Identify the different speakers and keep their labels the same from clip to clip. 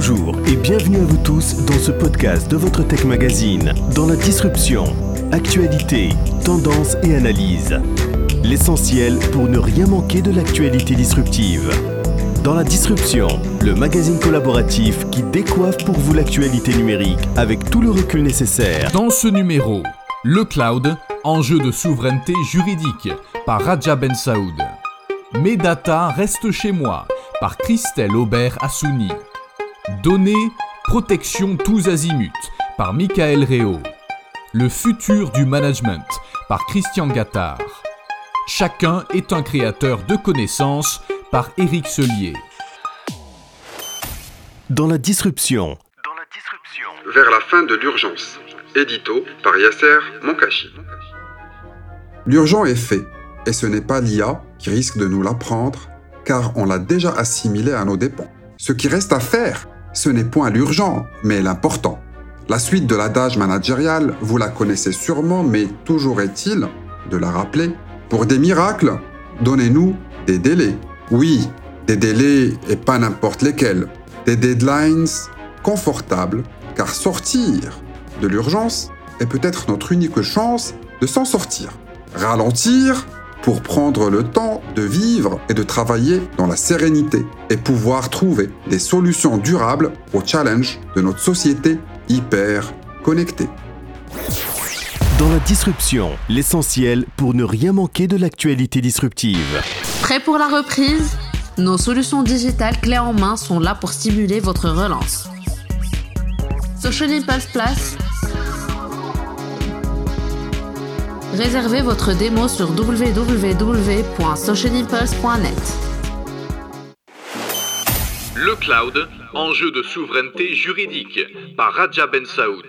Speaker 1: Bonjour et bienvenue à vous tous dans ce podcast de votre Tech Magazine, dans la disruption, actualité, tendance et analyse. L'essentiel pour ne rien manquer de l'actualité disruptive. Dans la disruption, le magazine collaboratif qui décoiffe pour vous l'actualité numérique avec tout le recul nécessaire.
Speaker 2: Dans ce numéro, le cloud, enjeu de souveraineté juridique par Raja Ben Saoud. Mes data restent chez moi par Christelle Aubert Assouni. Données, protection tous azimuts par Michael Réau. Le futur du management par Christian Gattard. Chacun est un créateur de connaissances par Éric Selier.
Speaker 1: Dans la disruption,
Speaker 3: vers la fin de l'urgence. Édito par Yasser Monkashi. L'urgent est fait, et ce n'est pas l'IA qui risque de nous l'apprendre, car on l'a déjà assimilé à nos dépens. Ce qui reste à faire, ce n'est point l'urgent, mais l'important. La suite de l'adage managérial, vous la connaissez sûrement, mais toujours est-il de la rappeler. Pour des miracles, donnez-nous des délais. Oui, des délais et pas n'importe lesquels. Des deadlines confortables, car sortir de l'urgence est peut-être notre unique chance de s'en sortir. Ralentir pour prendre le temps de vivre et de travailler dans la sérénité et pouvoir trouver des solutions durables aux challenges de notre société hyper connectée.
Speaker 1: dans la disruption, l'essentiel pour ne rien manquer de l'actualité disruptive.
Speaker 4: Prêt pour la reprise? Nos solutions digitales clés en main sont là pour stimuler votre relance. Social Impulse Plus Réservez votre démo sur www.socialimpulse.net.
Speaker 2: Le cloud, enjeu de souveraineté juridique par Raja Ben Saoud.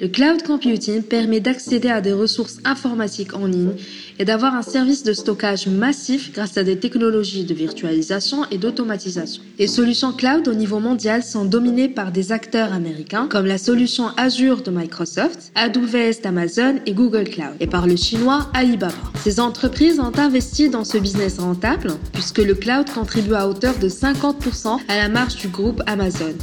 Speaker 5: Le cloud computing permet d'accéder à des ressources informatiques en ligne et d'avoir un service de stockage massif grâce à des technologies de virtualisation et d'automatisation. Les solutions cloud au niveau mondial sont dominées par des acteurs américains comme la solution Azure de Microsoft, AWS d'Amazon et Google Cloud, et par le chinois Alibaba. Ces entreprises ont investi dans ce business rentable puisque le cloud contribue à hauteur de 50% à la marge du groupe Amazon,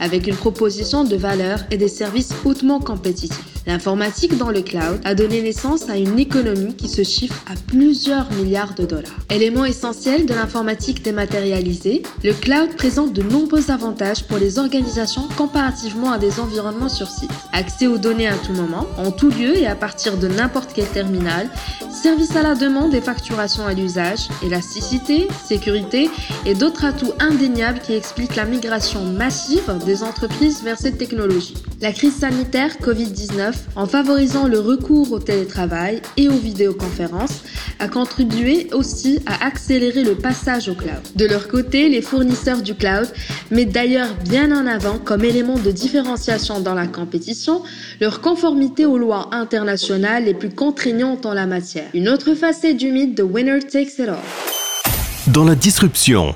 Speaker 5: avec une proposition de valeur et des services hautement compétitifs. L'informatique dans le cloud a donné naissance à une économie qui se chiffre à plusieurs milliards de dollars. Élément essentiel de l'informatique dématérialisée, le cloud présente de nombreux avantages pour les organisations comparativement à des environnements sur site. Accès aux données à tout moment, en tout lieu et à partir de n'importe quel terminal, service à la demande et facturation à l'usage, élasticité, sécurité et d'autres atouts indéniables qui expliquent la migration massive des entreprises vers cette technologie. La crise sanitaire Covid-19, en favorisant le recours au télétravail et aux vidéoconférences, a contribué aussi à accélérer le passage au cloud. De leur côté, les fournisseurs du cloud mettent d'ailleurs bien en avant comme élément de différenciation dans la compétition leur conformité aux lois internationales les plus contraignantes en la matière. Une autre facette du mythe de Winner Takes It All.
Speaker 1: Dans la disruption,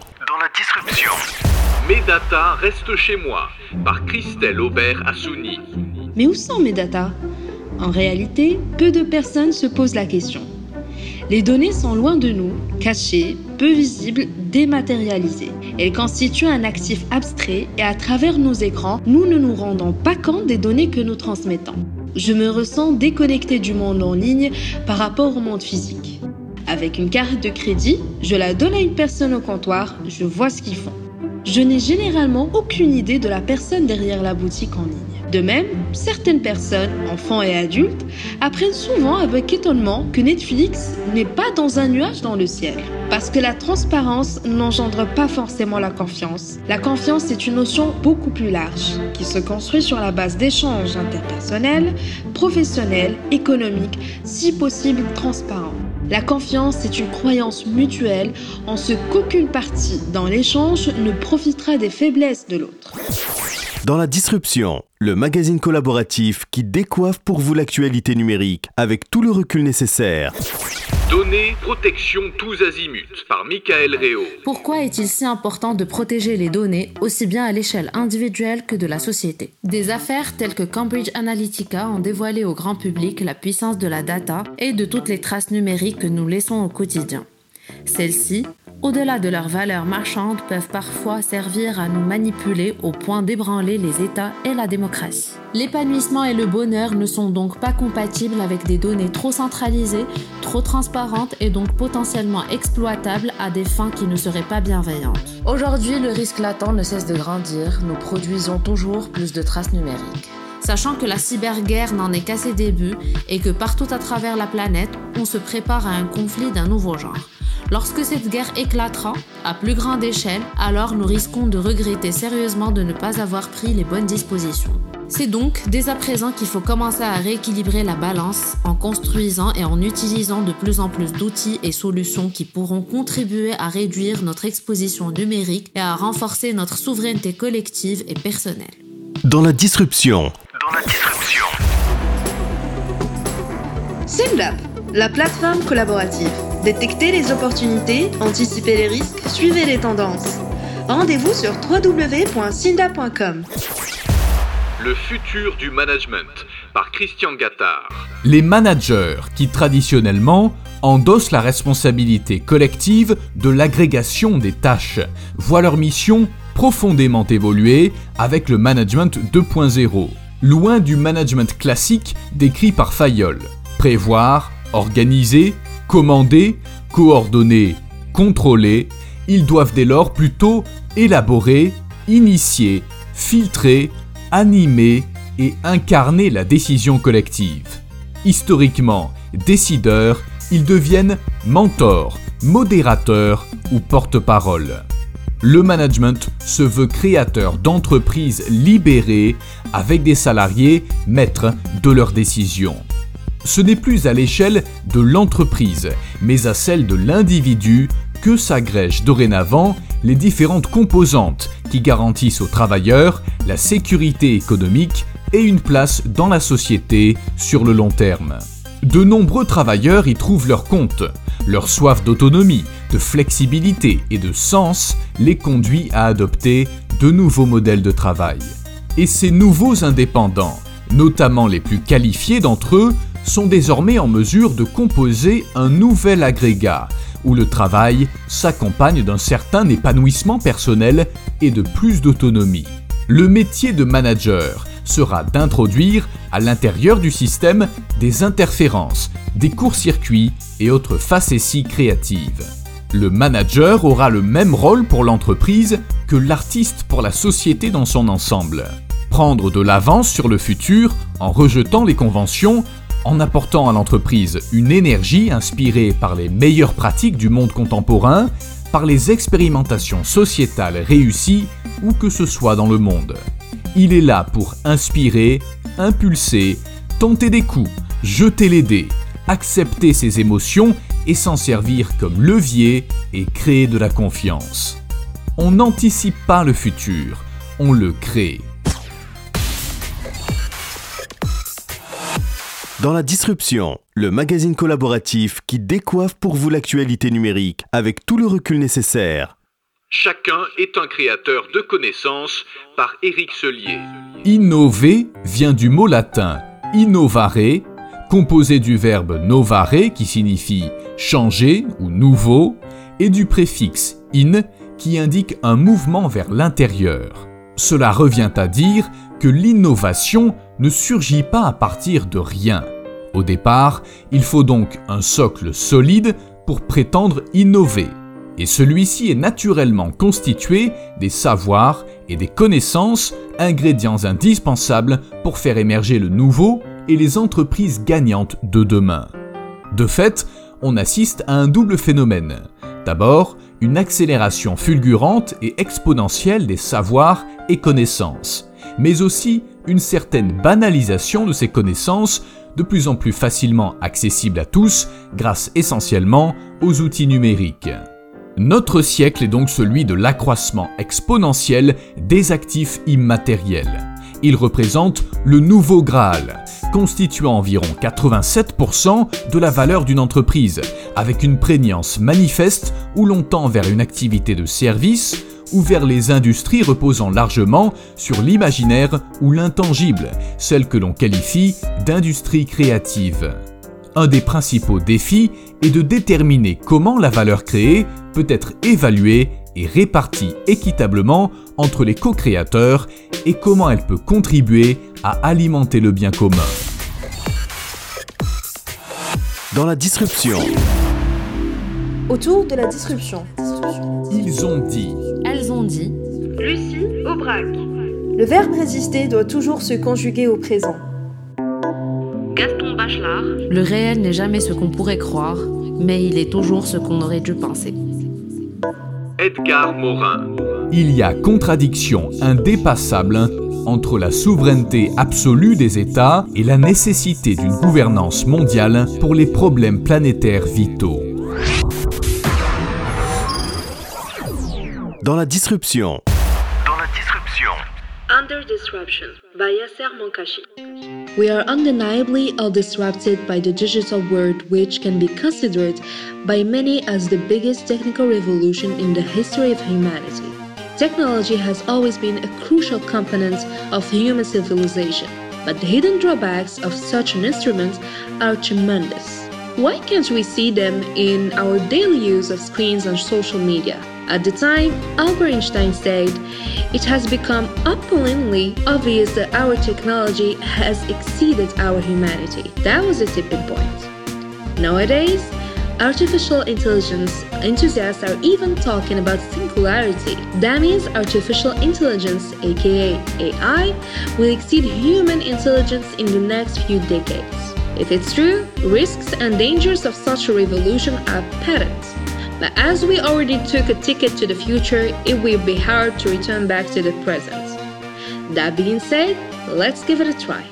Speaker 2: Mes data restent chez moi par Christelle Aubert Assouni.
Speaker 5: Mais où sont mes datas? En réalité, peu de personnes se posent la question. Les données sont loin de nous, cachées, peu visibles, dématérialisées. Elles constituent un actif abstrait et à travers nos écrans, nous ne nous rendons pas compte des données que nous transmettons. Je me ressens déconnecté du monde en ligne par rapport au monde physique. Avec une carte de crédit, je la donne à une personne au comptoir, je vois ce qu'ils font. Je n'ai généralement aucune idée de la personne derrière la boutique en ligne. De même, certaines personnes, enfants et adultes, apprennent souvent avec étonnement que Netflix n'est pas dans un nuage dans le ciel. Parce que la transparence n'engendre pas forcément la confiance. La confiance est une notion beaucoup plus large, qui se construit sur la base d'échanges interpersonnels, professionnels, économiques, si possible transparents. La confiance est une croyance mutuelle en ce qu'aucune partie dans l'échange ne profitera des faiblesses de l'autre.
Speaker 1: dans la disruption, le magazine collaboratif qui décoiffe pour vous l'actualité numérique avec tout le recul nécessaire.
Speaker 2: Données, protection tous azimuts par Michael Réau.
Speaker 4: Pourquoi est-il si important de protéger les données aussi bien à l'échelle individuelle que de la société? Des affaires telles que Cambridge Analytica ont dévoilé au grand public la puissance de la data et de toutes les traces numériques que nous laissons au quotidien. Celles-ci au-delà de leurs valeurs marchandes, peuvent parfois servir à nous manipuler au point d'ébranler les États et la démocratie. L'épanouissement et le bonheur ne sont donc pas compatibles avec des données trop centralisées, trop transparentes et donc potentiellement exploitables à des fins qui ne seraient pas bienveillantes. Aujourd'hui, le risque latent ne cesse de grandir, nous produisons toujours plus de traces numériques sachant que la cyberguerre n'en est qu'à ses débuts et que partout à travers la planète, on se prépare à un conflit d'un nouveau genre. Lorsque cette guerre éclatera, à plus grande échelle, alors nous risquons de regretter sérieusement de ne pas avoir pris les bonnes dispositions. C'est donc dès à présent qu'il faut commencer à rééquilibrer la balance en construisant et en utilisant de plus en plus d'outils et solutions qui pourront contribuer à réduire notre exposition numérique et à renforcer notre souveraineté collective et personnelle.
Speaker 1: Dans la disruption,
Speaker 5: SimLab, la plateforme collaborative. Détectez les opportunités, anticipez les risques, suivez les tendances. Rendez-vous sur www.sinda.com.
Speaker 2: Le futur du management par Christian Gattard. Les managers qui traditionnellement endossent la responsabilité collective de l'agrégation des tâches voient leur mission profondément évoluer avec le management 2.0 loin du management classique décrit par Fayol. Prévoir, organiser, commander, coordonner, contrôler, ils doivent dès lors plutôt élaborer, initier, filtrer, animer et incarner la décision collective. Historiquement, décideurs, ils deviennent mentors, modérateurs ou porte-parole le management se veut créateur d'entreprises libérées avec des salariés maîtres de leurs décisions. Ce n'est plus à l'échelle de l'entreprise, mais à celle de l'individu que s'agrègent dorénavant les différentes composantes qui garantissent aux travailleurs la sécurité économique et une place dans la société sur le long terme. De nombreux travailleurs y trouvent leur compte, leur soif d'autonomie, de flexibilité et de sens les conduit à adopter de nouveaux modèles de travail. Et ces nouveaux indépendants, notamment les plus qualifiés d'entre eux, sont désormais en mesure de composer un nouvel agrégat, où le travail s'accompagne d'un certain épanouissement personnel et de plus d'autonomie. Le métier de manager sera d'introduire à l'intérieur du système des interférences, des courts-circuits et autres facéties créatives. Le manager aura le même rôle pour l'entreprise que l'artiste pour la société dans son ensemble. Prendre de l'avance sur le futur en rejetant les conventions, en apportant à l'entreprise une énergie inspirée par les meilleures pratiques du monde contemporain, par les expérimentations sociétales réussies où que ce soit dans le monde. Il est là pour inspirer, impulser, tenter des coups, jeter les dés, accepter ses émotions et s'en servir comme levier et créer de la confiance. On n'anticipe pas le futur, on le crée.
Speaker 1: Dans la disruption, le magazine collaboratif qui décoiffe pour vous l'actualité numérique avec tout le recul nécessaire.
Speaker 2: Chacun est un créateur de connaissances par Éric Selier. Innover vient du mot latin innovare, composé du verbe novare qui signifie changer ou nouveau, et du préfixe in qui indique un mouvement vers l'intérieur. Cela revient à dire que l'innovation ne surgit pas à partir de rien. Au départ, il faut donc un socle solide pour prétendre innover et celui-ci est naturellement constitué des savoirs et des connaissances, ingrédients indispensables pour faire émerger le nouveau et les entreprises gagnantes de demain. De fait, on assiste à un double phénomène. D'abord, une accélération fulgurante et exponentielle des savoirs et connaissances, mais aussi une certaine banalisation de ces connaissances de plus en plus facilement accessibles à tous grâce essentiellement aux outils numériques. Notre siècle est donc celui de l'accroissement exponentiel des actifs immatériels. Il représente le nouveau Graal, constituant environ 87% de la valeur d'une entreprise, avec une prégnance manifeste où l'on tend vers une activité de service ou vers les industries reposant largement sur l'imaginaire ou l'intangible, celle que l'on qualifie d'industrie créative. Un des principaux défis est de déterminer comment la valeur créée peut être évaluée et répartie équitablement entre les co-créateurs et comment elle peut contribuer à alimenter le bien commun.
Speaker 1: Dans la disruption.
Speaker 6: Autour de la disruption.
Speaker 2: Ils ont dit.
Speaker 4: Elles ont dit.
Speaker 5: Lucie Aubrac.
Speaker 6: Le verbe résister doit toujours se conjuguer au présent.
Speaker 5: Gaston Bachelard.
Speaker 4: Le réel n'est jamais ce qu'on pourrait croire, mais il est toujours ce qu'on aurait dû penser.
Speaker 1: Edgar Morin.
Speaker 2: Il y a contradiction indépassable entre la souveraineté absolue des États et la nécessité d'une gouvernance mondiale pour les problèmes planétaires vitaux.
Speaker 1: Dans la disruption.
Speaker 7: Dans la disruption.
Speaker 5: Under Disruption by Yasser Monkashi. We are undeniably all disrupted by the digital world, which can be considered by many as the biggest technical revolution in the history of humanity. Technology has always been a crucial component of human civilization, but the hidden drawbacks of such an instrument are tremendous. Why can't we see them in our daily use of screens and social media? At the time, Albert Einstein said, It has become appallingly obvious that our technology has exceeded our humanity. That was a tipping point. Nowadays, artificial intelligence enthusiasts are even talking about singularity. That means artificial intelligence, aka AI, will exceed human intelligence in the next few decades. If it's true, risks and dangers of such a revolution are patent. But as we already took a ticket to the future, it will be hard to return back to the present. That being said, let's give it a try.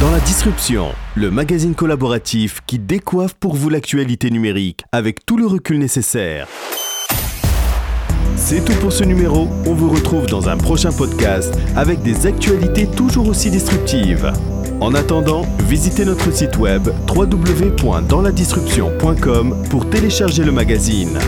Speaker 1: Dans la disruption, le magazine collaboratif qui décoiffe pour vous l'actualité numérique avec tout le recul nécessaire. C'est tout pour ce numéro. On vous retrouve dans un prochain podcast avec des actualités toujours aussi disruptives. En attendant, visitez notre site web www.dansladisruption.com pour télécharger le magazine.